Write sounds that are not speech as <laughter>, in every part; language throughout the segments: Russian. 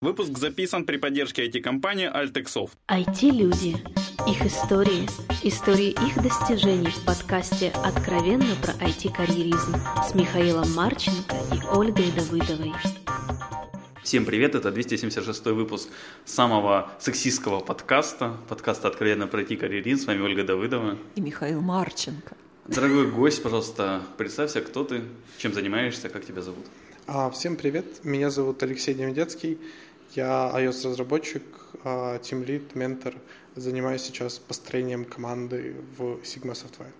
Выпуск записан при поддержке IT-компании Altexoft. IT-люди. Их истории. Истории их достижений в подкасте «Откровенно про IT-карьеризм» с Михаилом Марченко и Ольгой Давыдовой. Всем привет, это 276 выпуск самого сексистского подкаста, подкаста «Откровенно про IT-карьеризм». С вами Ольга Давыдова. И Михаил Марченко. Дорогой гость, пожалуйста, представься, кто ты, чем занимаешься, как тебя зовут. А, всем привет, меня зовут Алексей Демидецкий, я iOS-разработчик, а, ментор, занимаюсь сейчас построением команды в Sigma Software.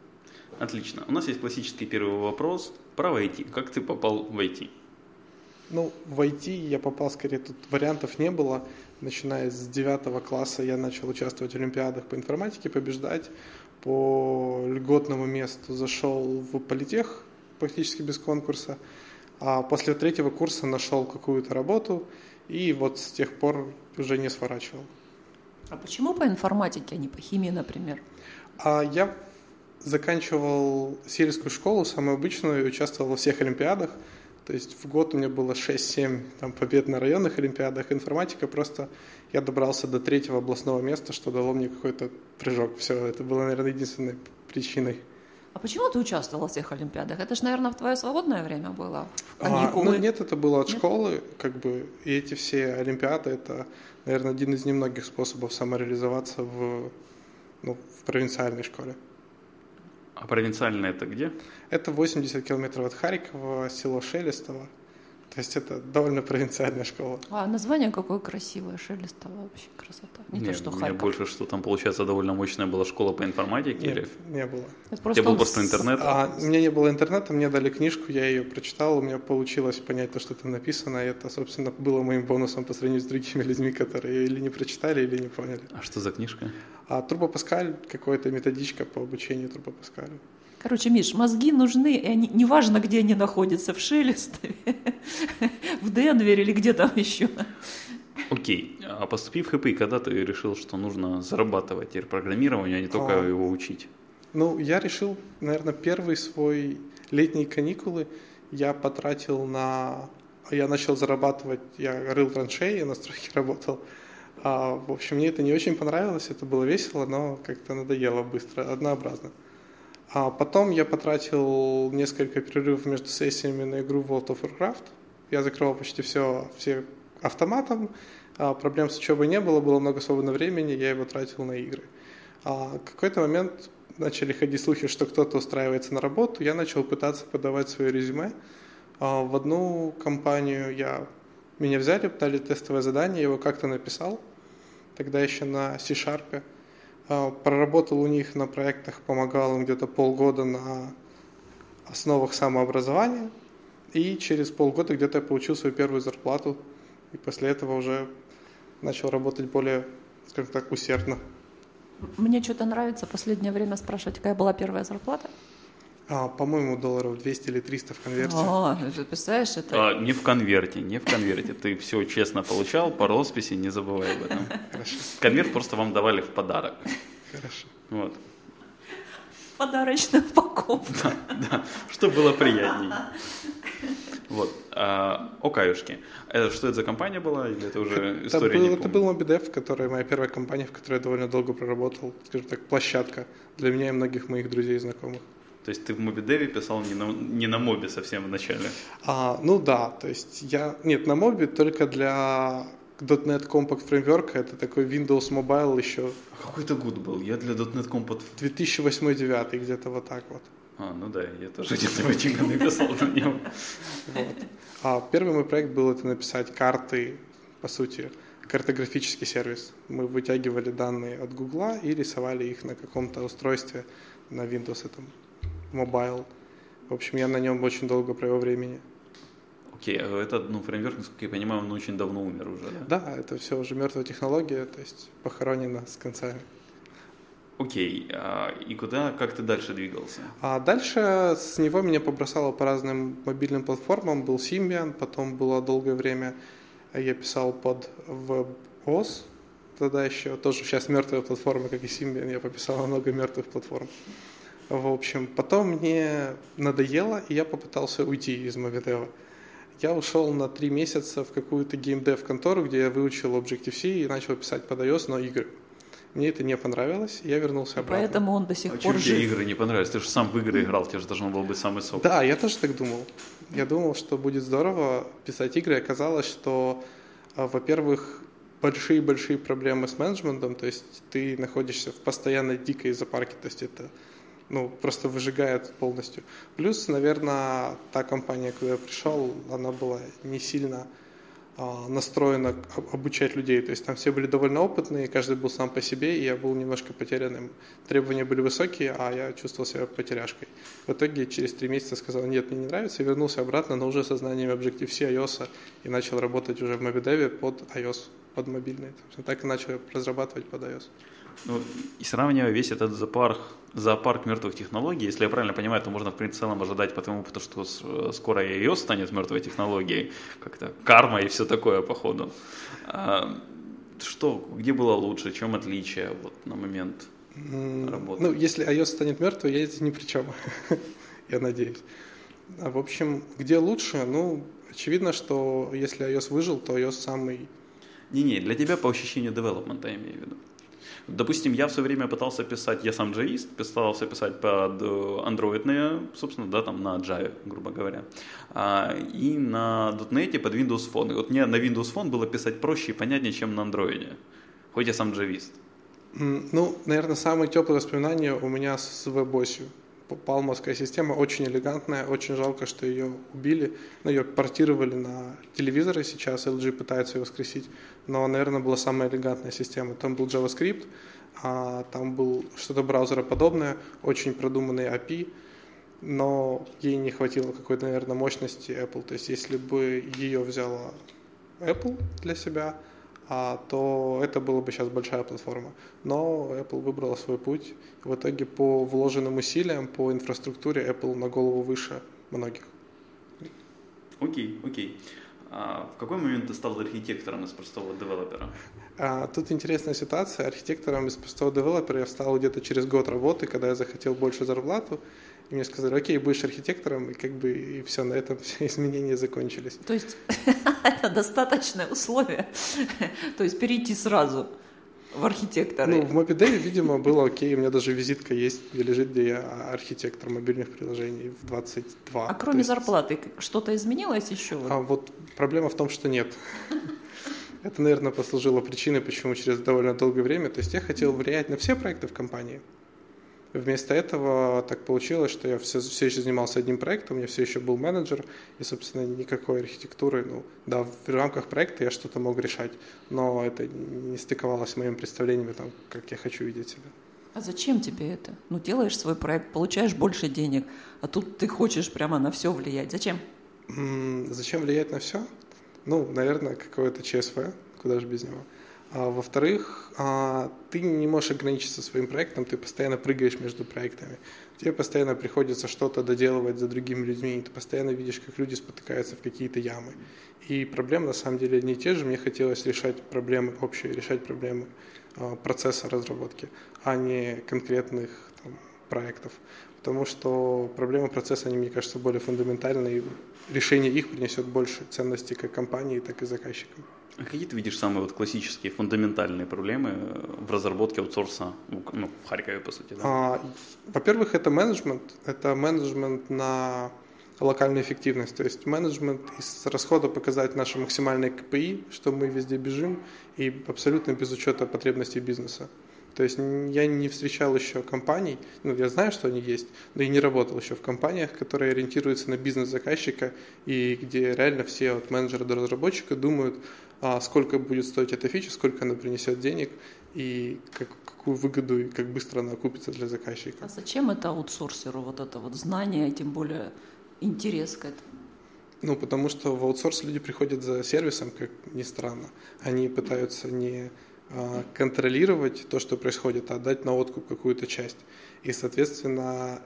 Отлично. У нас есть классический первый вопрос про IT. Как ты попал в IT? Ну, в IT я попал, скорее, тут вариантов не было. Начиная с девятого класса я начал участвовать в олимпиадах по информатике, побеждать. По льготному месту зашел в политех практически без конкурса. А после третьего курса нашел какую-то работу и вот с тех пор уже не сворачивал. А почему по информатике, а не по химии, например? А я заканчивал сельскую школу, самую обычную, и участвовал во всех олимпиадах. То есть в год у меня было 6-7 там, побед на районных олимпиадах. Информатика просто... Я добрался до третьего областного места, что дало мне какой-то прыжок. Все, это было, наверное, единственной причиной. А почему ты участвовал в всех Олимпиадах? Это же, наверное, в твое свободное время было? А, ну нет, это было от нет? школы, как бы, и эти все Олимпиады, это, наверное, один из немногих способов самореализоваться в, ну, в провинциальной школе. А провинциальная это где? Это 80 километров от Харькова, село Шелестово. То есть это довольно провинциальная школа. А название какое красивое, шелестово вообще красота. Не Нет, то, что Харьков. больше, что там, получается, довольно мощная была школа по информатике? Нет, или... не было. Это просто был просто интернет? А, у меня не было интернета, мне дали книжку, я ее прочитал, у меня получилось понять то, что там написано, и это, собственно, было моим бонусом по сравнению с другими людьми, которые или не прочитали, или не поняли. А что за книжка? А Турбо Паскаль, какая-то методичка по обучению Турбо Паскалю. Короче, Миш, мозги нужны, и они, неважно, где они находятся, в Шелестове, <laughs> в Денвере или где там еще. Окей, а поступив в ХПИ, когда ты решил, что нужно зарабатывать программирование, а не только а, его учить? Ну, я решил, наверное, первый свой летние каникулы я потратил на... Я начал зарабатывать, я рыл траншеи, на стройке <laughs> работал. А, в общем, мне это не очень понравилось, это было весело, но как-то надоело быстро, однообразно. А потом я потратил несколько перерывов между сессиями на игру World of Warcraft. Я закрывал почти все, все автоматом. А проблем с учебой не было, было много свободного времени, я его тратил на игры. А в какой-то момент начали ходить слухи, что кто-то устраивается на работу. Я начал пытаться подавать свое резюме. А в одну компанию я меня взяли, дали тестовое задание, я его как-то написал. Тогда еще на C-Sharp. А, проработал у них на проектах, помогал им где-то полгода на основах самообразования. И через полгода где-то я получил свою первую зарплату. И после этого уже начал работать более, скажем так, усердно. Мне что-то нравится последнее время спрашивать, какая была первая зарплата. А, по-моему, долларов 200 или 300 в конверте. О, ты представляешь, это... А, не в конверте, не в конверте. Ты все честно получал по росписи, не забывай об этом. Хорошо. Конверт просто вам давали в подарок. Хорошо. Вот. Подарочная упаковка. Да, да, что было приятнее. Вот. А, о каюшке. Это, что это за компания была? Или это уже история? Это был, это был MobiDev, которая моя первая компания, в которой я довольно долго проработал. Скажем так, площадка для меня и многих моих друзей и знакомых. То есть ты в MobiDev писал не на, не на моби совсем в начале? А, ну да, то есть я... Нет, на моби только для .NET Compact Framework, это такой Windows Mobile еще. А какой это год был? Я для .NET Compact... 2008-2009, где-то вот так вот. А, ну да, я тоже где-то в эти годы писал на нем. Вот. А первый мой проект был это написать карты, по сути, картографический сервис. Мы вытягивали данные от Гугла и рисовали их на каком-то устройстве на Windows, это Mobile. В общем, я на нем очень долго провел времени. Окей, okay, а этот ну, фреймворк, насколько я понимаю, он очень давно умер уже, да? Да, это все уже мертвая технология, то есть похоронена с концами. Окей, okay. а, и куда, как ты дальше двигался? А дальше с него меня побросало по разным мобильным платформам. Был Symbian, потом было долгое время я писал под WebOS, тогда еще тоже сейчас мертвые платформы, как и Symbian, я пописал много мертвых платформ. В общем, потом мне надоело, и я попытался уйти из Movidev. Я ушел на три месяца в какую-то геймдев контору, где я выучил Objective-C и начал писать под iOS, но игры. Мне это не понравилось, и я вернулся обратно. Поэтому он до сих А пор чем тебе жив. игры не понравились? Ты же сам в игры играл, тебе же должно было быть самый сок. Да, я тоже так думал. Я думал, что будет здорово писать игры. Оказалось, что, а, во-первых, большие-большие проблемы с менеджментом, то есть ты находишься в постоянной дикой запарке, то есть это ну, просто выжигает полностью. Плюс, наверное, та компания, куда я пришел, она была не сильно а, настроена об- обучать людей. То есть там все были довольно опытные, каждый был сам по себе, и я был немножко потерянным. Требования были высокие, а я чувствовал себя потеряшкой. В итоге через три месяца сказал, нет, мне не нравится, и вернулся обратно, но уже со знаниями Objective-C, iOS, и начал работать уже в MobiDev под iOS, под мобильный. Так и начал разрабатывать под iOS. Ну, и сравнивая весь этот зоопарк, зоопарк мертвых технологий, если я правильно понимаю, то можно в принципе целом ожидать по тому, потому что э, скоро iOS станет мертвой технологией, как-то карма и все такое, походу. А, что, где было лучше, чем отличие вот, на момент работы? Ну, если iOS станет мертвой, я здесь ни при чем. <laughs> я надеюсь. А, в общем, где лучше? Ну, очевидно, что если iOS выжил, то iOS самый... Не-не, для тебя по ощущению девелопмента, я имею в виду. Допустим, я все время пытался писать, я сам джавист, пытался писать под э, андроидные, собственно, да, там на Java, грубо говоря, А, и на .NET под Windows Phone. И вот мне на Windows Phone было писать проще и понятнее, чем на андроиде, хоть я сам джавист. Ну, наверное, самые теплые воспоминания у меня с WebOS. Палмовская система очень элегантная, очень жалко, что ее убили. Ну, ее портировали на телевизоры сейчас, LG пытается ее воскресить. Но, наверное, была самая элегантная система. Там был JavaScript, а там был что-то браузероподобное, очень продуманный API, но ей не хватило какой-то, наверное, мощности Apple. То есть, если бы ее взяла Apple для себя, то это была бы сейчас большая платформа. Но Apple выбрала свой путь. В итоге по вложенным усилиям, по инфраструктуре Apple на голову выше многих. Окей, окей. А в какой момент ты стал архитектором из простого девелопера? А, тут интересная ситуация. Архитектором из простого девелопера я стал где-то через год работы, когда я захотел больше зарплату. И мне сказали, окей, будешь архитектором, и как бы и все, на этом все изменения закончились. То есть <laughs> это достаточное условие. То есть перейти сразу в архитекторы. Ну, в MobiDev, видимо, было окей. У меня даже визитка есть, где лежит, где я архитектор мобильных приложений в 22. а кроме есть- зарплаты что-то изменилось еще? А вот проблема в том, что нет. Это, наверное, послужило причиной, почему через довольно долгое время. То есть я хотел влиять на все проекты в компании. Вместо этого так получилось, что я все, все еще занимался одним проектом, я все еще был менеджер, и, собственно, никакой архитектуры, ну, да, в рамках проекта я что-то мог решать, но это не стыковалось с моим представлением, там, как я хочу видеть себя. А зачем тебе это? Ну, делаешь свой проект, получаешь больше денег, а тут ты хочешь прямо на все влиять. Зачем? Зачем влиять на все? Ну, наверное, какое-то ЧСВ, куда же без него. А, во-вторых, а, ты не можешь ограничиться своим проектом, ты постоянно прыгаешь между проектами. Тебе постоянно приходится что-то доделывать за другими людьми, и ты постоянно видишь, как люди спотыкаются в какие-то ямы. И проблемы на самом деле не те же. Мне хотелось решать проблемы общие, решать проблемы а, процесса разработки, а не конкретных там, проектов. Потому что проблемы процесса, они, мне кажется, более фундаментальные, и решение их принесет больше ценности как компании, так и заказчикам. А какие ты видишь самые вот классические, фундаментальные проблемы э, в разработке аутсорса, ну, ну, в Харькове, по сути, да? А, во-первых, это менеджмент. Это менеджмент на локальную эффективность. То есть менеджмент из расхода показать наши максимальные КПИ, что мы везде бежим, и абсолютно без учета потребностей бизнеса. То есть я не встречал еще компаний, ну, я знаю, что они есть, но и не работал еще в компаниях, которые ориентируются на бизнес заказчика и где реально все от менеджера до разработчика думают, сколько будет стоить эта фича, сколько она принесет денег и как, какую выгоду и как быстро она окупится для заказчика. А зачем это аутсорсеру, вот это вот знание, тем более интерес к этому? Ну, потому что в аутсорс люди приходят за сервисом, как ни странно. Они пытаются не а, контролировать то, что происходит, а отдать на откуп какую-то часть. И, соответственно,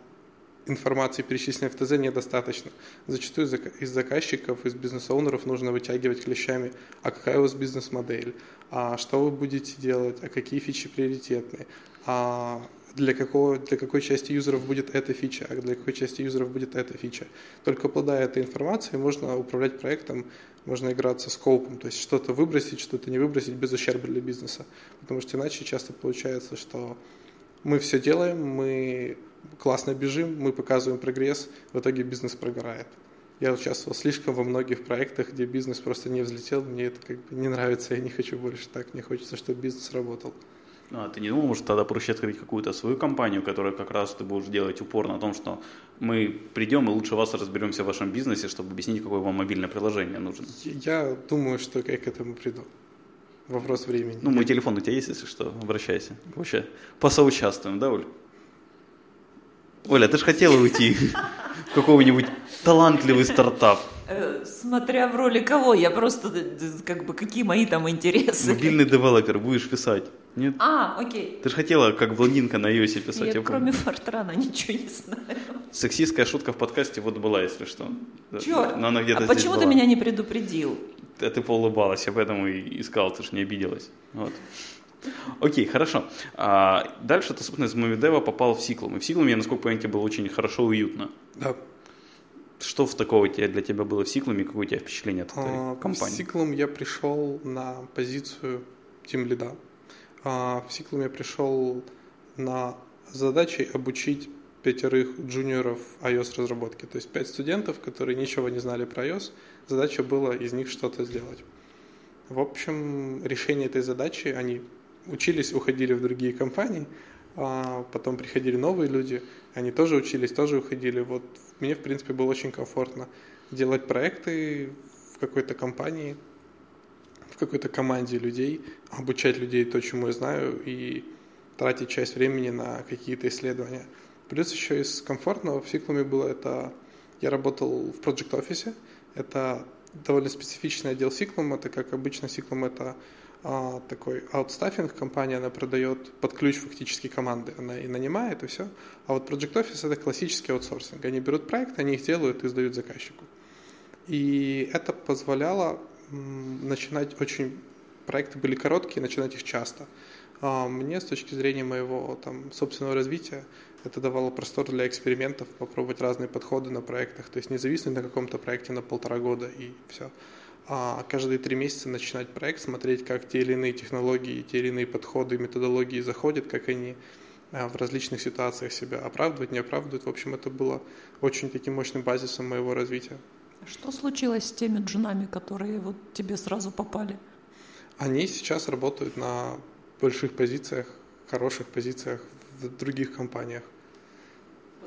информации, перечисленной в ТЗ, недостаточно. Зачастую из зака- из заказчиков, из бизнес-оунеров нужно вытягивать клещами, а какая у вас бизнес-модель, а что вы будете делать, а какие фичи приоритетные, а для, какого, для какой части юзеров будет эта фича, а для какой части юзеров будет эта фича. Только обладая этой информацией, можно управлять проектом, можно играться с скопом, то есть что-то выбросить, что-то не выбросить без ущерба для бизнеса. Потому что иначе часто получается, что мы все делаем, мы классно бежим, мы показываем прогресс, в итоге бизнес прогорает. Я участвовал слишком во многих проектах, где бизнес просто не взлетел, мне это как бы не нравится, я не хочу больше так, мне хочется, чтобы бизнес работал. А ты не думал, может, тогда проще открыть какую-то свою компанию, которая как раз ты будешь делать упор на том, что мы придем и лучше вас разберемся в вашем бизнесе, чтобы объяснить, какое вам мобильное приложение нужно? Я думаю, что я к этому приду. Вопрос времени. Ну, мой телефон у тебя есть, если что, обращайся. Вообще, посоучаствуем, да, Оль? Оля, ты же хотела уйти <laughs> в какого-нибудь талантливый стартап. Э, смотря в роли кого, я просто, э, как бы, какие мои там интересы. Мобильный девелопер будешь писать. Нет? А, окей. Ты же хотела, как блондинка на iOS писать. Я, я кроме Фортрана ничего не знаю. Сексистская шутка в подкасте вот была, если что. Черт, Но она где-то а почему была. ты меня не предупредил? А ты поулыбалась, я поэтому и искал, ты же не обиделась. Вот. Окей, хорошо. А дальше ты, собственно, из Мовидева попал в Сиклум. И в Сиклуме, насколько я понимаю, тебе было очень хорошо и уютно. Да. Что в такого для тебя было в Сиклуме? Какое у тебя впечатление от этой А, компании? В Сиклум я пришел на позицию тим лида. А, В Сиклум я пришел на задачей обучить пятерых джуниоров iOS разработки. То есть пять студентов, которые ничего не знали про iOS. Задача была из них что-то сделать. В общем, решение этой задачи, они учились, уходили в другие компании, а потом приходили новые люди, они тоже учились, тоже уходили. Вот мне, в принципе, было очень комфортно делать проекты в какой-то компании, в какой-то команде людей, обучать людей то, чему я знаю, и тратить часть времени на какие-то исследования. Плюс еще из комфортного в Сиклуме было это... Я работал в Project Office, это довольно специфичный отдел Ciklum, это как обычно Ciklum это такой аутстаффинг компания, она продает под ключ фактически команды, она и нанимает, и все. А вот Project Office это классический аутсорсинг. Они берут проект, они их делают и сдают заказчику. И это позволяло начинать очень... Проекты были короткие, начинать их часто. А мне с точки зрения моего там, собственного развития это давало простор для экспериментов, попробовать разные подходы на проектах, то есть не зависнуть на каком-то проекте на полтора года и все. А каждые три месяца начинать проект, смотреть, как те или иные технологии, те или иные подходы, методологии заходят, как они а, в различных ситуациях себя оправдывают, не оправдывают. В общем, это было очень таким мощным базисом моего развития. Что случилось с теми джунами, которые вот тебе сразу попали? Они сейчас работают на больших позициях, хороших позициях в других компаниях.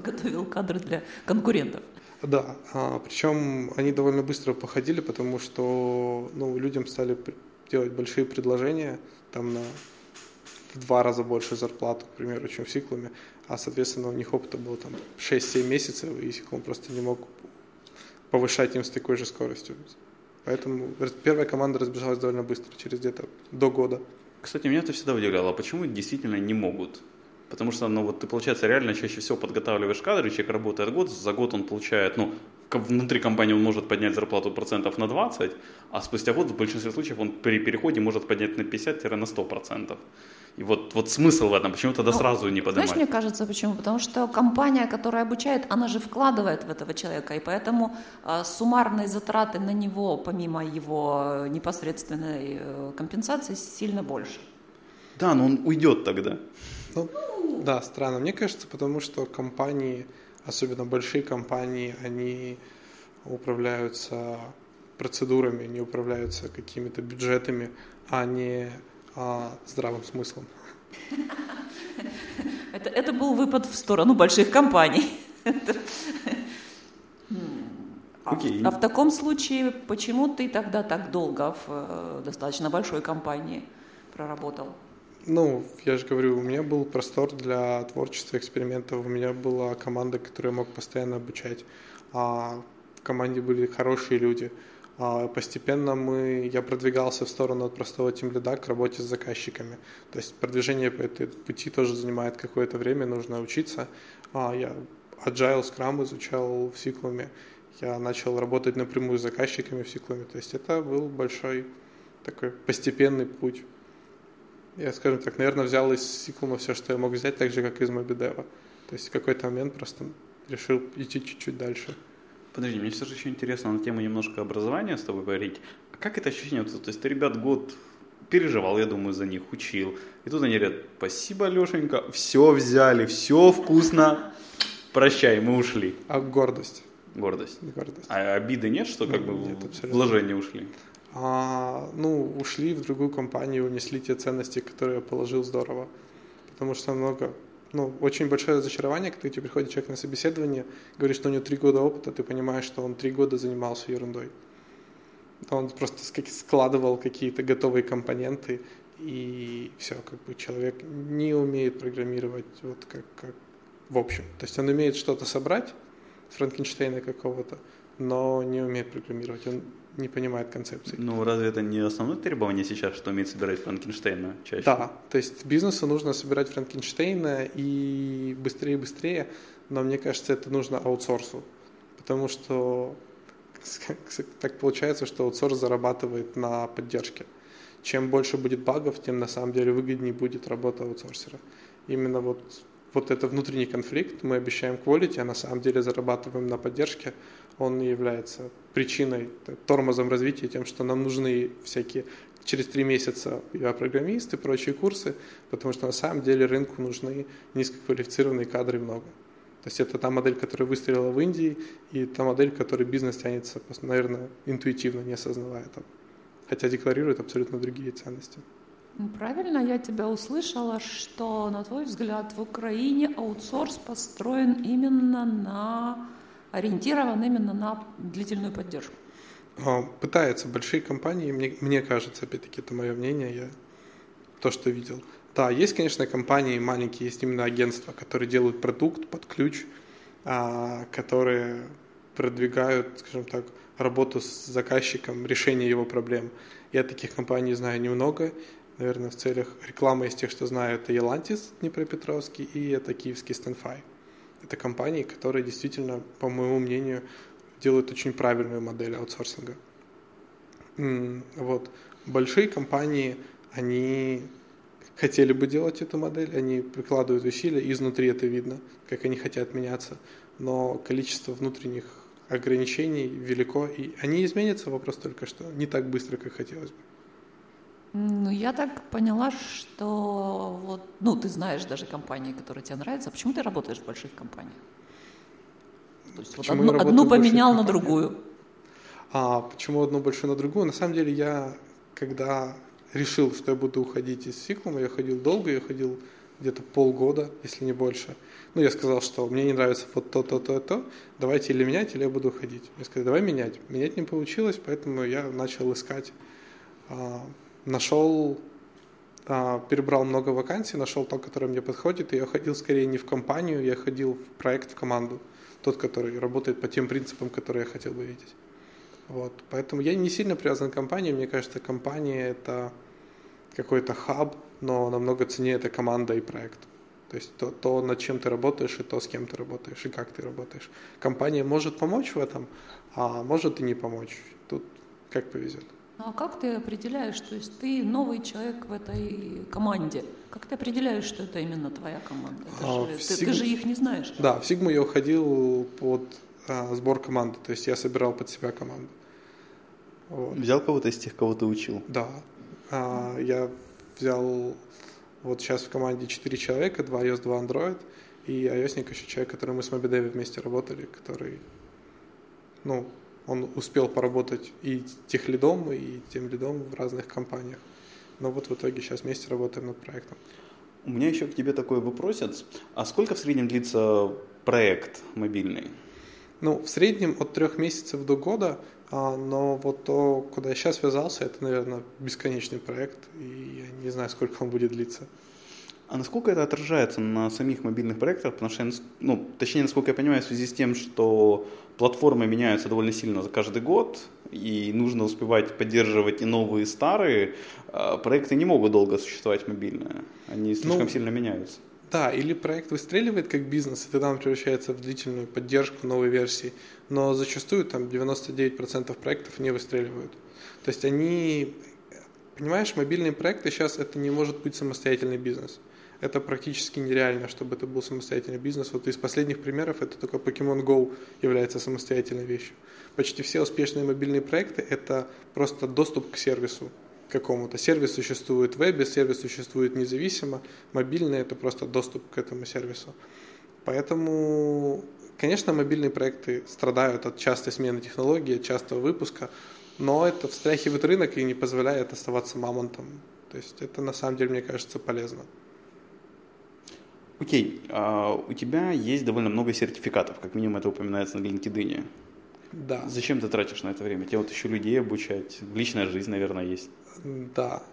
Готовил кадры для конкурентов. Да, а, причем они довольно быстро походили, потому что ну, людям стали делать большие предложения там на два раза больше зарплату, к примеру, чем в Сиклуме, а, соответственно, у них опыта было там 6-7 месяцев, и Сиклум просто не мог повышать им с такой же скоростью. Поэтому первая команда разбежалась довольно быстро, через где-то до года. Кстати, меня это всегда удивляло, а почему действительно не могут? Потому что, ну вот ты, получается, реально чаще всего подготавливаешь кадры, человек работает год, за год он получает, ну, внутри компании он может поднять зарплату процентов на 20, а спустя год в большинстве случаев он при переходе может поднять на 50-на 100 процентов. И вот, вот смысл в этом, почему тогда ну, сразу не поднимать? Знаешь, мне кажется, почему? Потому что компания, которая обучает, она же вкладывает в этого человека, и поэтому э, суммарные затраты на него, помимо его непосредственной э, компенсации, сильно больше. Да, но он уйдет тогда. Ну, да, странно. Мне кажется, потому что компании, особенно большие компании, они управляются процедурами, не управляются какими-то бюджетами, а не а, здравым смыслом. Это, это был выпад в сторону больших компаний. А, в, а в таком случае, почему ты тогда так долго в э, достаточно большой компании проработал? Ну, я же говорю, у меня был простор для творчества, экспериментов, у меня была команда, которую я мог постоянно обучать. А в команде были хорошие люди. А постепенно мы, я продвигался в сторону от простого тимлида к работе с заказчиками. То есть продвижение по этой пути тоже занимает какое-то время, нужно учиться. А я Agile, Scrum изучал в Сиклуме. Я начал работать напрямую с заказчиками в Сиклуме. То есть это был большой такой постепенный путь. Я, скажем так, наверное, взял из Сиклума все, что я мог взять, так же, как из Мобидева. То есть в какой-то момент просто решил идти чуть-чуть дальше. Подожди, мне все же еще интересно на тему немножко образования с тобой говорить. А как это ощущение? То есть ты ребят год переживал, я думаю, за них, учил. И тут они говорят, спасибо, Лешенька, все взяли, все вкусно, прощай, мы ушли. А гордость? Гордость. Гордость. А обиды нет, что как бы Нет, абсолютно. вложения ушли? А, ну, ушли в другую компанию, унесли те ценности, которые я положил здорово. Потому что много, ну, очень большое разочарование, когда тебе приходит человек на собеседование, говорит, что у него три года опыта, ты понимаешь, что он три года занимался ерундой. Он просто складывал какие-то готовые компоненты, и все, как бы человек не умеет программировать вот как, как в общем. То есть он умеет что-то собрать, Франкенштейна какого-то, но не умеет программировать, он не понимает концепции. Ну, разве это не основное требование сейчас, что умеет собирать Франкенштейна чаще? Да, то есть бизнесу нужно собирать Франкенштейна и быстрее и быстрее, но мне кажется, это нужно аутсорсу, потому что <laughs> так получается, что аутсорс зарабатывает на поддержке. Чем больше будет багов, тем на самом деле выгоднее будет работа аутсорсера. Именно вот, вот это внутренний конфликт, мы обещаем quality, а на самом деле зарабатываем на поддержке, он и является причиной, тормозом развития, тем, что нам нужны всякие через три месяца программисты, прочие курсы, потому что на самом деле рынку нужны низкоквалифицированные кадры много. То есть это та модель, которая выстрелила в Индии, и та модель, которой бизнес тянется, наверное, интуитивно, не осознавая этого. Хотя декларирует абсолютно другие ценности. Ну, Правильно я тебя услышала, что, на твой взгляд, в Украине аутсорс построен именно на ориентирован именно на длительную поддержку. А, Пытаются большие компании, мне, мне кажется, опять-таки, это мое мнение, я то, что видел. Да, есть, конечно, компании маленькие, есть именно агентства, которые делают продукт под ключ, а, которые продвигают, скажем так, работу с заказчиком, решение его проблем. Я таких компаний знаю немного. Наверное, в целях рекламы из тех, что знаю, это Елантис Днепропетровский и это киевский Стенфай. Это компании, которые действительно, по моему мнению, делают очень правильную модель аутсорсинга. Вот. Большие компании, они хотели бы делать эту модель, они прикладывают усилия, изнутри это видно, как они хотят меняться, но количество внутренних ограничений велико, и они изменятся, вопрос только что не так быстро, как хотелось бы. Ну, я так поняла, что вот, ну, ты знаешь даже компании, которые тебе нравятся. Почему ты работаешь в больших компаниях? То есть вот Почему одну, я работаю одну больших поменял на другую. А почему одну большую на другую? На самом деле я, когда решил, что я буду уходить из Сиклума, я ходил долго, я ходил где-то полгода, если не больше. Ну, я сказал, что мне не нравится вот то, то, то, то, давайте или менять, или я буду уходить. Мне сказали, давай менять. Менять не получилось, поэтому я начал искать. Нашел, а, перебрал много вакансий, нашел то, которое мне подходит, и я ходил скорее не в компанию, я ходил в проект, в команду. Тот, который работает по тем принципам, которые я хотел бы видеть. Вот. Поэтому я не сильно привязан к компании. Мне кажется, компания – это какой-то хаб, но намного ценнее это команда и проект. То есть то, то, над чем ты работаешь, и то, с кем ты работаешь, и как ты работаешь. Компания может помочь в этом, а может и не помочь. Тут как повезет. Ну, а как ты определяешь, то есть ты новый человек в этой команде, как ты определяешь, что это именно твоя команда? Это А, же- ты, Сиг- ты же их не знаешь. Да, в Сигму я уходил под а, сбор команды, то есть я собирал под себя команду. Вот. Взял кого-то из тех, кого ты учил? Да. А, я взял вот сейчас в команде 4 человека, 2 iOS, 2 Android, и iOS еще человек, который мы с MobiDev вместе работали, который, ну, он успел поработать и тех лидом, и тем лидом в разных компаниях. Но вот в итоге сейчас вместе работаем над проектом. У меня еще к тебе такой вопросец. А сколько в среднем длится проект мобильный? Ну, в среднем от трех месяцев до года, а, но вот то, куда я сейчас связался, это, наверное, бесконечный проект, и я не знаю, сколько он будет длиться. А насколько это отражается на самих мобильных проектах? Потому что, я ну, точнее, насколько я понимаю, в связи с тем, что платформы меняются довольно сильно за каждый год, и нужно успевать поддерживать и новые, и старые, а, проекты не могут долго существовать мобильные. Они слишком Ну, сильно меняются. Да, или проект выстреливает как бизнес, и тогда он превращается в длительную поддержку новой версии, но зачастую там 99% проектов не выстреливают. То есть они понимаешь, мобильные проекты сейчас это не может быть самостоятельный бизнес. Это практически нереально, чтобы это был самостоятельный бизнес. Вот из последних примеров это только Pokemon Go является самостоятельной вещью. Почти все успешные мобильные проекты – это просто доступ к сервису какому-то. Сервис существует в вебе, сервис существует независимо. Мобильный – это просто доступ к этому сервису. Поэтому, конечно, мобильные проекты страдают от частой смены технологий, от частого выпуска, но это встряхивает рынок и не позволяет оставаться мамонтом. То есть это на самом деле, мне кажется, полезно. Окей, а у тебя есть довольно много сертификатов, как минимум это упоминается на LinkedIn. Да. Зачем ты тратишь на это время? Тебе вот еще людей обучать, личная жизнь, наверное, есть. Да.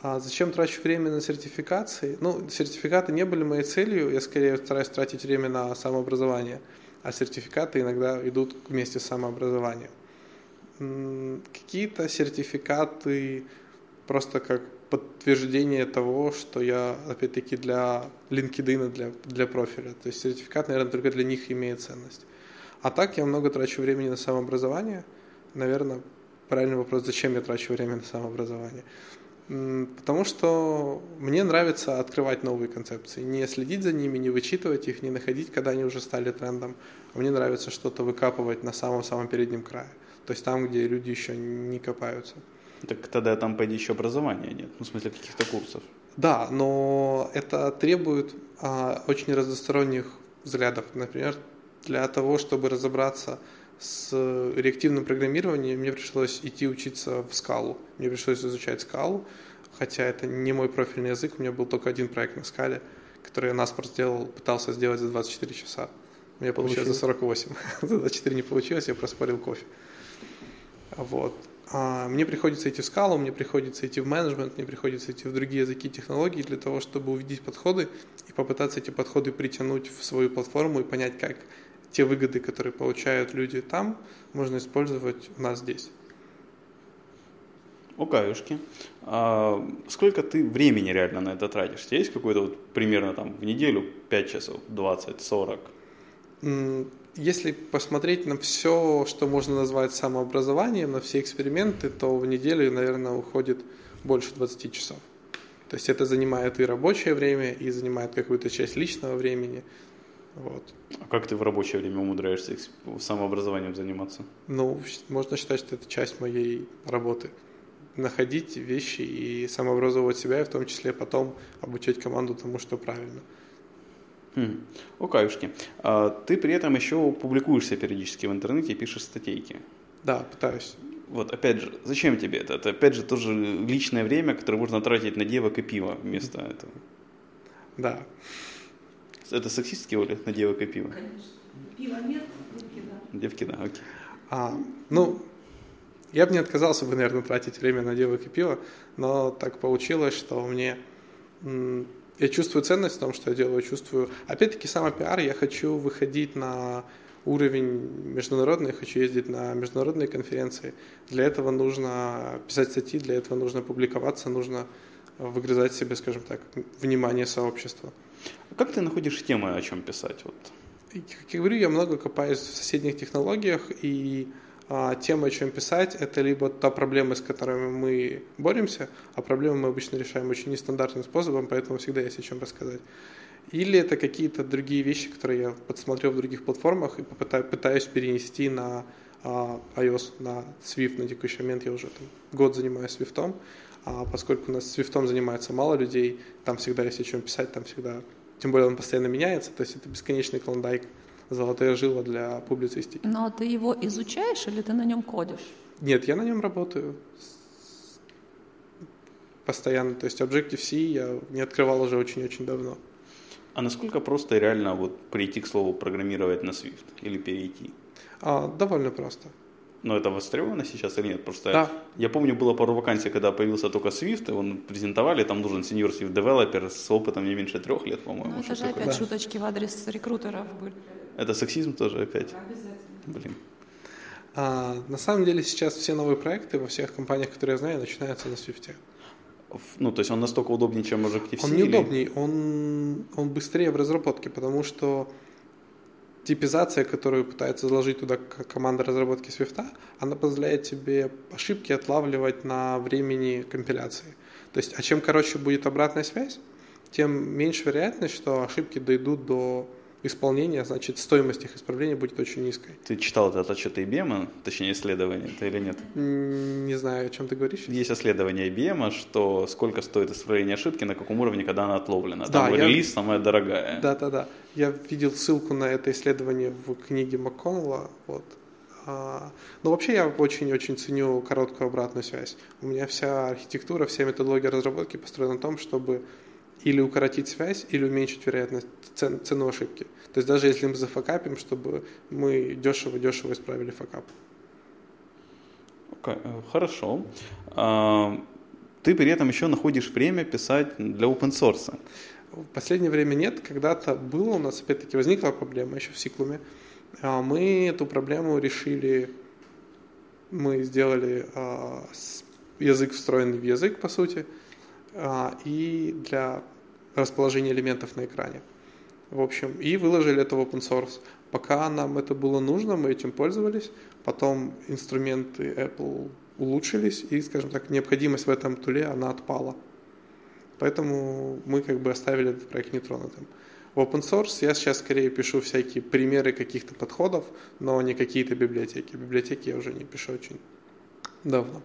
А зачем трачу время на сертификации? Ну, сертификаты не были моей целью, я скорее стараюсь тратить время на самообразование, а сертификаты иногда идут вместе с самообразованием. Какие-то сертификаты просто как подтверждение того, что я, опять-таки, для LinkedIn, для, для профиля. То есть сертификат, наверное, только для них имеет ценность. А так я много трачу времени на самообразование. Наверное, правильный вопрос, зачем я трачу время на самообразование. Потому что мне нравится открывать новые концепции, не следить за ними, не вычитывать их, не находить, когда они уже стали трендом. Мне нравится что-то выкапывать на самом-самом переднем крае. То есть там, где люди еще не копаются. Так тогда там, пойди, еще образования нет, ну, в смысле каких-то курсов. Да, но это требует а, очень разносторонних взглядов. Например, для того, чтобы разобраться с реактивным программированием, мне пришлось идти учиться в скалу. Мне пришлось изучать скалу, хотя это не мой профильный язык, у меня был только один проект на скале, который я наспорт сделал, пытался сделать за 24 часа. У меня получилось за 48. <laughs> за 24 не получилось, я проспорил кофе. Вот. А мне приходится идти в скалу, мне приходится идти в менеджмент, мне приходится идти в другие языки технологий для того, чтобы увидеть подходы и попытаться эти подходы притянуть в свою платформу и понять, как те выгоды, которые получают люди там, можно использовать у нас здесь. О, каюшки. А сколько ты времени реально на это тратишь? У тебя есть какой-то вот примерно там в неделю 5 часов, 20, 40? Если посмотреть на все, что можно назвать самообразованием, на все эксперименты, то в неделю, наверное, уходит больше 20 часов. То есть это занимает и рабочее время, и занимает какую-то часть личного времени. Вот. А как ты в рабочее время умудряешься самообразованием заниматься? Ну, можно считать, что это часть моей работы. Находить вещи и самообразовывать себя, и в том числе потом обучать команду тому, что правильно. Хм. Окаюшки. А ты при этом еще публикуешься периодически в интернете и пишешь статейки. Да, пытаюсь. Вот, опять же, зачем тебе это? Это, опять же, тоже личное время, которое можно тратить на девок и пиво вместо этого. Да. Это сексистский, Оля, на девок и пиво? Конечно. Пива нет, девки да. Девки да, окей. А, ну, я бы не отказался бы, наверное, тратить время на девок и пиво, но так получилось, что мне я чувствую ценность в том, что я делаю, чувствую... Опять-таки, самопиар, я хочу выходить на уровень международный, я хочу ездить на международные конференции. Для этого нужно писать статьи, для этого нужно публиковаться, нужно выгрызать себе, скажем так, внимание сообщества. А как ты находишь темы, о чем писать? Вот? Как я говорю, я много копаюсь в соседних технологиях, и а, тема, о чем писать, это либо та проблема, с которыми мы боремся, а проблемы мы обычно решаем очень нестандартным способом, поэтому всегда есть о чем рассказать. Или это какие-то другие вещи, которые я подсмотрел в других платформах и попытаюсь, пытаюсь перенести на а, iOS, на Swift на текущий момент. Я уже там, год занимаюсь Swift, а поскольку у нас Swift занимается мало людей, там всегда есть о чем писать, там всегда, тем более он постоянно меняется, то есть это бесконечный клондайк золотая жила для публицистики. Но ты его изучаешь или ты на нем кодишь? Нет, я на нем работаю постоянно. То есть Objective-C я не открывал уже очень-очень давно. А насколько просто реально вот прийти к слову программировать на Swift или перейти? А, довольно просто. Но это востребовано сейчас или нет? Просто да. я помню, было пару вакансий, когда появился только Swift, и он презентовали, там нужен senior Swift developer с опытом не меньше трех лет, по-моему. Ну это же опять да. шуточки в адрес рекрутеров были. Это сексизм тоже опять? Блин. А, на самом деле сейчас все новые проекты во всех компаниях, которые я знаю, начинаются на Swift. Ну, то есть он настолько удобнее, чем Objective-C? Он не удобнее, он, он быстрее в разработке, потому что типизация, которую пытается заложить туда команда разработки Swift, она позволяет тебе ошибки отлавливать на времени компиляции. То есть, а чем короче будет обратная связь, тем меньше вероятность, что ошибки дойдут до исполнения, значит, стоимость их исправления будет очень низкой. Ты читал этот отчет IBM, точнее исследование, это или нет? Не знаю, о чем ты говоришь. Есть исследование IBM, что сколько стоит исправление ошибки, на каком уровне, когда она отловлена. Там да, релиз я... самая дорогая. Да, да, да. Я видел ссылку на это исследование в книге МакКоннелла. Вот. А, Но ну, вообще я очень-очень ценю короткую обратную связь. У меня вся архитектура, вся методология разработки построена на том, чтобы или укоротить связь, или уменьшить вероятность цен, цену ошибки. То есть даже если мы зафакапим, чтобы мы дешево-дешево исправили факап. Okay, э, хорошо. А, ты при этом еще находишь время писать для open source. В последнее время нет. Когда-то было у нас, опять-таки, возникла проблема еще в Сиклуме. А, мы эту проблему решили, мы сделали а, язык встроенный в язык, по сути, и для расположения элементов на экране. В общем, и выложили это в open source. Пока нам это было нужно, мы этим пользовались. Потом инструменты Apple улучшились, и, скажем так, необходимость в этом туле, она отпала. Поэтому мы как бы оставили этот проект нетронутым. В open source я сейчас скорее пишу всякие примеры каких-то подходов, но не какие-то библиотеки. Библиотеки я уже не пишу очень давно.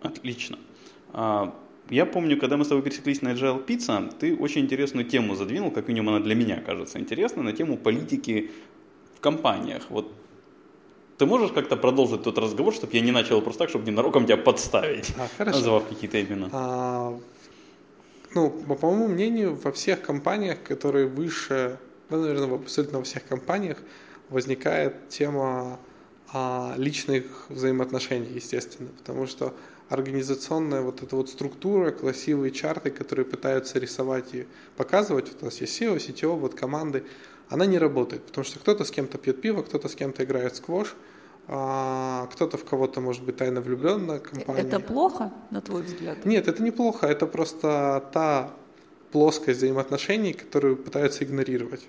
Отлично. А, я помню, когда мы с тобой пересеклись на Agile Pizza, ты очень интересную тему задвинул, как минимум она для меня кажется интересной, на тему политики в компаниях. Вот ты можешь как-то продолжить тот разговор, чтобы я не начал просто так, чтобы ненароком тебя подставить, а, хорошо. назвав какие-то имена? А, ну, по моему мнению, во всех компаниях, которые выше, да, наверное, абсолютно во всех компаниях возникает тема а, личных взаимоотношений, естественно, потому что организационная вот эта вот структура, красивые чарты, которые пытаются рисовать и показывать, вот у нас есть SEO, CTO, вот команды, она не работает, потому что кто-то с кем-то пьет пиво, кто-то с кем-то играет в сквош, а кто-то в кого-то может быть тайно влюблен на компании. Это плохо, на твой взгляд? Нет, это неплохо, это просто та плоскость взаимоотношений, которую пытаются игнорировать.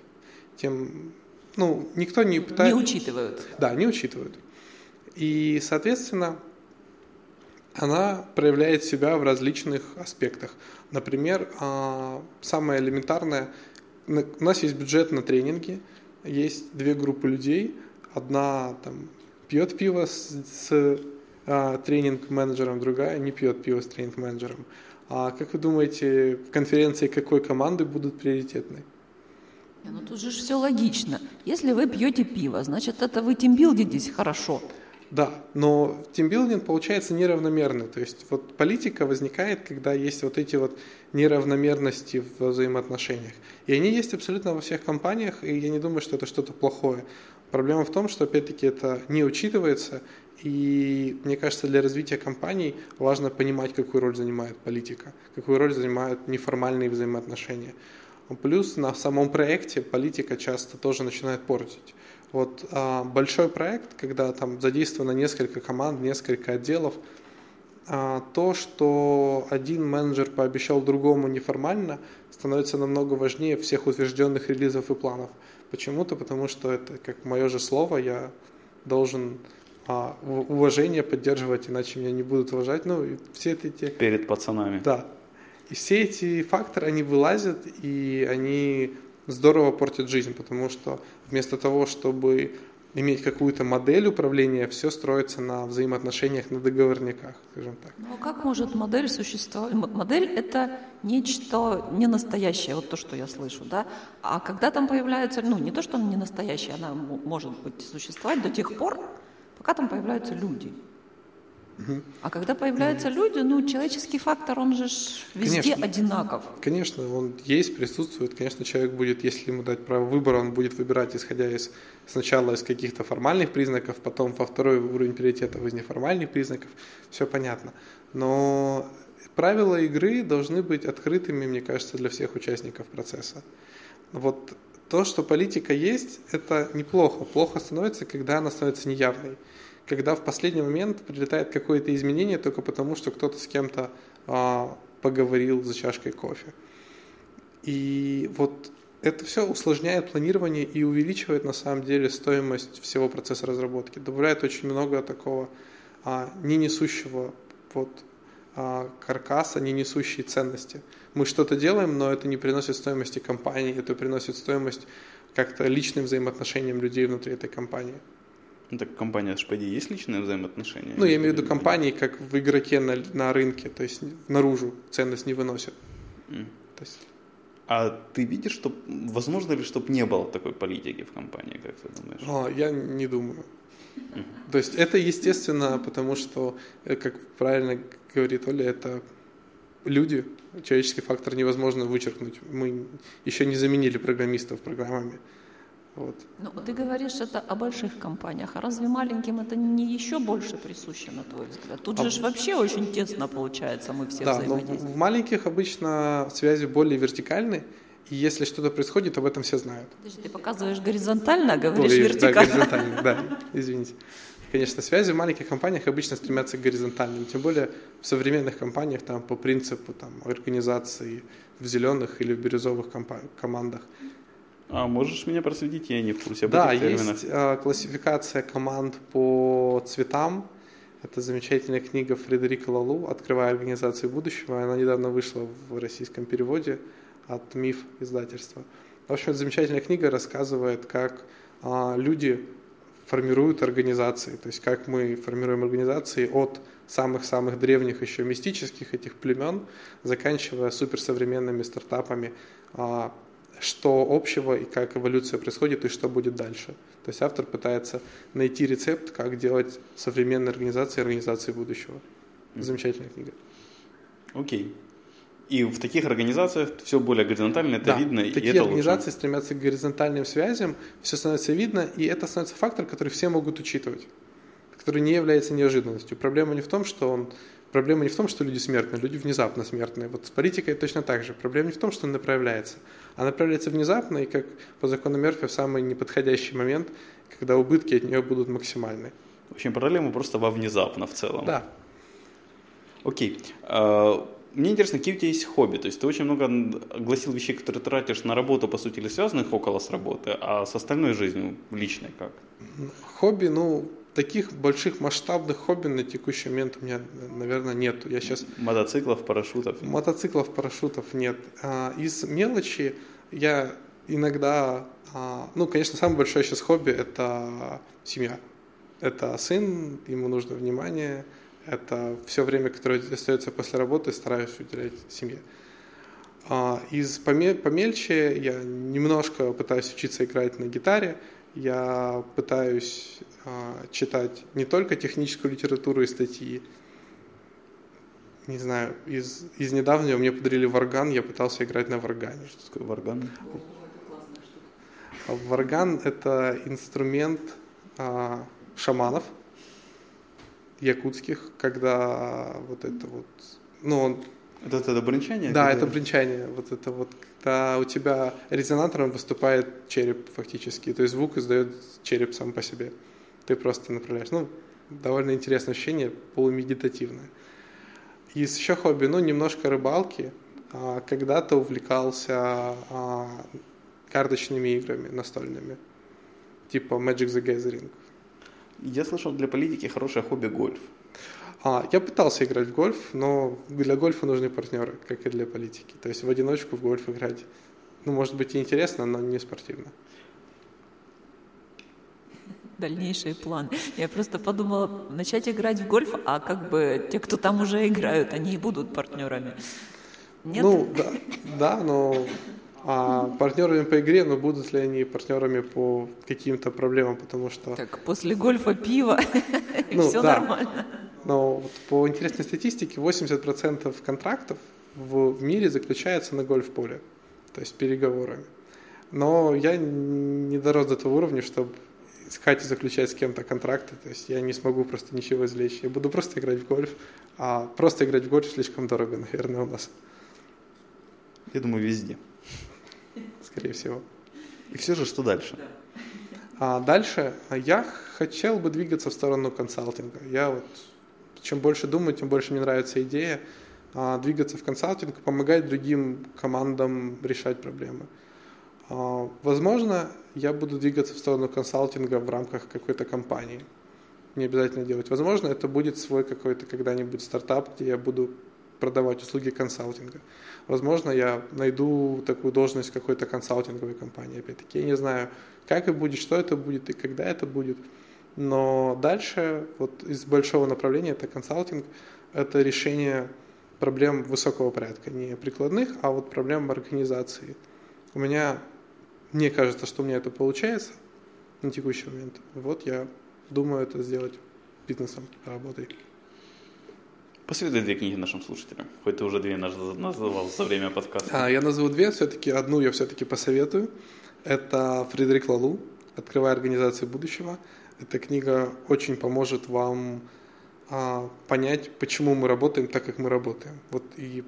Тем, ну, никто не пытается... Не учитывают. Да, не учитывают. И, соответственно, она проявляет себя в различных аспектах. Например, а, самое элементарное, у нас есть бюджет на тренинги, есть две группы людей, одна там пьет пиво с, с а, тренинг-менеджером, другая не пьет пиво с тренинг-менеджером. А как вы думаете, в конференции какой команды будут приоритетны? Ну тут же все логично. Если вы пьете пиво, значит это вы тимбилдитесь хорошо. Да, но тимбилдинг получается неравномерный. То есть вот политика возникает, когда есть вот эти вот неравномерности в взаимоотношениях. И они есть абсолютно во всех компаниях, и я не думаю, что это что-то плохое. Проблема в том, что опять-таки это не учитывается, и мне кажется, для развития компаний важно понимать, какую роль занимает политика, какую роль занимают неформальные взаимоотношения. Плюс на самом проекте политика часто тоже начинает портить. Вот а, большой проект, когда там задействовано несколько команд, несколько отделов, а, то, что один менеджер пообещал другому неформально, становится намного важнее всех утвержденных релизов и планов. Почему-то, потому что это как мое же слово, я должен а, уважение поддерживать, иначе меня не будут уважать. Ну, и все эти... Перед пацанами. Да. И все эти факторы, они вылазят, и они здорово портит жизнь, потому что вместо того, чтобы иметь какую-то модель управления, все строится на взаимоотношениях, на договорниках, скажем так. Ну а как может модель существовать? Модель – это нечто не настоящее, вот то, что я слышу, да? А когда там появляется, ну не то, что она не настоящая, она может быть существовать до тех пор, пока там появляются люди. А когда появляются люди, ну, человеческий фактор, он же везде конечно, одинаков. Конечно, он есть, присутствует. Конечно, человек будет, если ему дать право выбора, он будет выбирать, исходя из сначала из каких-то формальных признаков, потом во второй уровень приоритета из неформальных признаков. Все понятно. Но правила игры должны быть открытыми, мне кажется, для всех участников процесса. Вот то, что политика есть, это неплохо. Плохо становится, когда она становится неявной когда в последний момент прилетает какое-то изменение только потому, что кто-то с кем-то а, поговорил за чашкой кофе. И вот это все усложняет планирование и увеличивает на самом деле стоимость всего процесса разработки. Добавляет очень много такого а, не несущего вот, а, каркаса, не несущей ценности. Мы что-то делаем, но это не приносит стоимости компании, это приносит стоимость как-то личным взаимоотношениям людей внутри этой компании. Ну, так компания идее, есть личные взаимоотношения? Ну, я имею в виду компании, как в игроке на, на рынке, то есть наружу ценность не выносят. Mm. То есть... А ты видишь, что возможно ли, чтобы не было такой политики в компании, как ты думаешь? А, я не думаю. Mm. То есть это естественно, потому что, э, как правильно говорит Оля, это люди, человеческий фактор невозможно вычеркнуть. Мы еще не заменили программистов программами. Вот. Ну, ты говоришь это о больших компаниях, а разве маленьким это не еще больше присуще, на твой взгляд? Тут а... же вообще очень тесно получается, мы все да, взаимодействуем. Но в маленьких обычно связи более вертикальны, и если что-то происходит, об этом все знают. Подожди, ты показываешь горизонтально, а говоришь Ой, вертикально. Да, горизонтально, да, <laughs> извините. Конечно, связи в маленьких компаниях обычно стремятся к горизонтальным, тем более в современных компаниях там, по принципу там, организации в зеленых или в бирюзовых командах. А можешь меня просветить? Я не в курсе об да, этих терминах. есть э, классификация команд по цветам. Это замечательная книга Фредерика Лалу «Открывая организации будущего». Она недавно вышла в российском переводе от МИФ издательства. В общем, замечательная книга рассказывает, как а, люди формируют организации, то есть как мы формируем организации от самых-самых древних еще мистических этих племен, заканчивая суперсовременными стартапами, а, что общего и как эволюция происходит и что будет дальше. То есть автор пытается найти рецепт, как делать современные организации организации будущего. Замечательная книга. Окей. И в таких организациях все более горизонтально, это да, видно. Такие и это организации лучше. стремятся к горизонтальным связям, все становится видно, и это становится фактор, который все могут учитывать, который не является неожиданностью. Проблема не в том, что он Проблема не в том, что люди смертные, люди внезапно смертные. Вот с политикой точно так же. Проблема не в том, что он направляется. а направляется внезапно и, как по закону Мерфи, в самый неподходящий момент, когда убытки от нее будут максимальны. В общем, проблема просто во внезапно в целом. Да. Окей. А, мне интересно, какие у тебя есть хобби? То есть ты очень много гласил вещей, которые тратишь на работу, по сути, или связанных около с работы, а с остальной жизнью личной как? Хобби, ну, таких больших масштабных хобби на текущий момент у меня, наверное, нет. Я сейчас... Мотоциклов, парашютов? Мотоциклов, парашютов нет. А, из мелочи я иногда... А, ну, конечно, самое большое сейчас хобби – это семья. Это сын, ему нужно внимание, это все время, которое остается после работы, стараюсь уделять семье. А, из помельче я немножко пытаюсь учиться играть на гитаре, я пытаюсь читать не только техническую литературу и статьи. Не знаю, из, из недавнего мне подарили варган, я пытался играть на варгане. Что такое варган? Варган – это инструмент а, шаманов якутских, когда вот это вот, ну он это, это бренчание? Да, это бренчание. Вот это вот, когда у тебя резонатором выступает череп фактически, то есть звук издает череп сам по себе ты просто направляешь. Ну, довольно интересное ощущение, полумедитативное. Из еще хобби, ну, немножко рыбалки. А, когда-то увлекался а, карточными играми настольными, типа Magic the Gathering. Я слышал, для политики хорошее хобби гольф. А, я пытался играть в гольф, но для гольфа нужны партнеры, как и для политики. То есть в одиночку в гольф играть, ну, может быть, и интересно, но не спортивно дальнейшие планы. Я просто подумала, начать играть в гольф, а как бы те, кто там уже играют, они и будут партнерами. Нет? Ну, да, да но а партнерами по игре, но будут ли они партнерами по каким-то проблемам, потому что... Так, после гольфа пиво, <laughs> ну, все да. нормально. Но вот по интересной статистике 80% контрактов в, в мире заключается на гольф-поле, то есть переговорами. Но я не дорос до того уровня, чтобы искать и заключать с кем-то контракты, то есть я не смогу просто ничего извлечь. Я буду просто играть в гольф, а просто играть в гольф слишком дорого, наверное, у нас. Я думаю, везде. Скорее всего. И все же, что дальше? А дальше я хотел бы двигаться в сторону консалтинга. Я вот чем больше думаю, тем больше мне нравится идея а, двигаться в консалтинг, помогать другим командам решать проблемы. А, возможно, я буду двигаться в сторону консалтинга в рамках какой-то компании. Не обязательно делать. Возможно, это будет свой какой-то когда-нибудь стартап, где я буду продавать услуги консалтинга. Возможно, я найду такую должность какой-то консалтинговой компании. Опять-таки, я не знаю, как это будет, что это будет и когда это будет. Но дальше, вот из большого направления, это консалтинг, это решение проблем высокого порядка, не прикладных, а вот проблем организации. У меня, мне кажется, что у меня это получается на текущий момент. Вот я думаю это сделать бизнесом, работой. Посоветуй две книги нашим слушателям. Хоть ты уже две называл за время подкаста. А, я назову две, все-таки одну я все-таки посоветую. Это Фредерик Лалу «Открывая организации будущего». Эта книга очень поможет вам а, понять, почему мы работаем так, как мы работаем. Вот и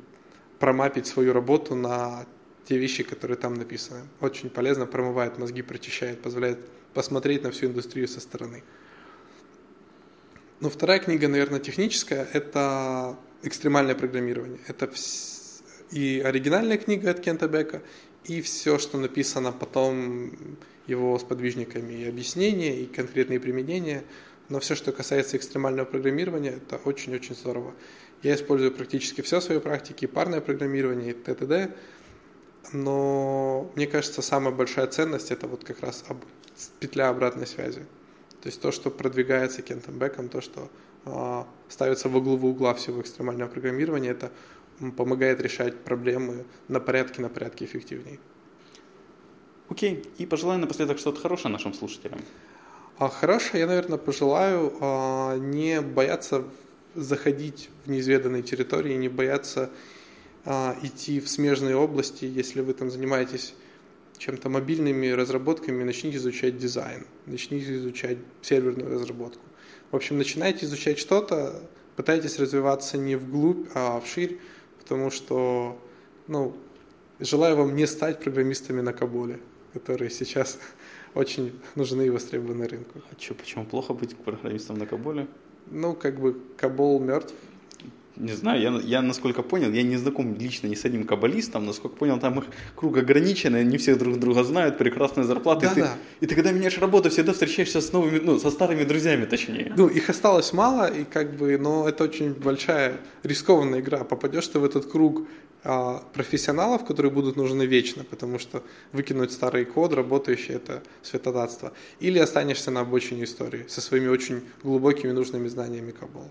промапить свою работу на те вещи, которые там написаны. Очень полезно, промывает мозги, прочищает, позволяет посмотреть на всю индустрию со стороны. Ну, вторая книга, наверное, техническая, это экстремальное программирование. Это и оригинальная книга от Кента Бека, и все, что написано потом его сподвижниками, и объяснения, и конкретные применения. Но все, что касается экстремального программирования, это очень-очень здорово. Я использую практически все в своей практике, и парное программирование, и ТТД, но мне кажется, самая большая ценность – это вот как раз петля обратной связи. То есть то, что продвигается Кентом Беком, то, что э, ставится во главу угла всего экстремального программирования, это помогает решать проблемы на порядке, на порядке эффективнее. Окей, и пожелаю напоследок что-то хорошее нашим слушателям. А хорошее я, наверное, пожелаю а, не бояться заходить в неизведанные территории, не бояться идти в смежные области, если вы там занимаетесь чем-то мобильными разработками, начните изучать дизайн, начните изучать серверную разработку. В общем, начинайте изучать что-то, пытайтесь развиваться не вглубь, а вширь, потому что, ну, желаю вам не стать программистами на Каболе, которые сейчас <laughs> очень нужны и востребованы рынку. А что, почему плохо быть программистом на Каболе? Ну, как бы Кабол мертв, не знаю, я, я насколько понял, я не знаком лично ни с одним каббалистом, насколько понял, там их круг ограниченный, они все друг друга знают, прекрасные зарплаты. Да, и, ты, да. и ты, когда меняешь работу, всегда встречаешься с новыми, ну, со старыми друзьями, точнее. Ну, их осталось мало, и как бы, но это очень большая рискованная игра. Попадешь ты в этот круг а, профессионалов, которые будут нужны вечно, потому что выкинуть старый код, работающий, это святотатство. Или останешься на обочине истории со своими очень глубокими нужными знаниями Кабола.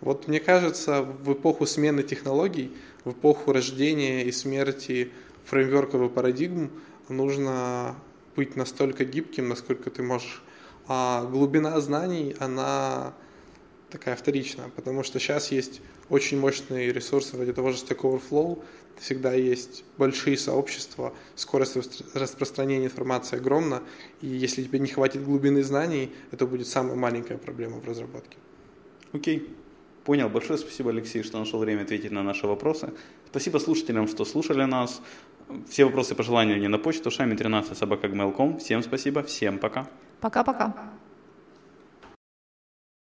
Вот мне кажется, в эпоху смены технологий, в эпоху рождения и смерти фреймворков и парадигм нужно быть настолько гибким, насколько ты можешь. А глубина знаний, она такая вторичная, потому что сейчас есть очень мощные ресурсы вроде того же Stack Overflow, всегда есть большие сообщества, скорость распространения информации огромна, и если тебе не хватит глубины знаний, это будет самая маленькая проблема в разработке. Окей. Okay. Понял. Большое спасибо, Алексей, что нашел время ответить на наши вопросы. Спасибо слушателям, что слушали нас. Все вопросы, пожелания не на почту шами 13 собака Всем спасибо, всем пока. Пока-пока.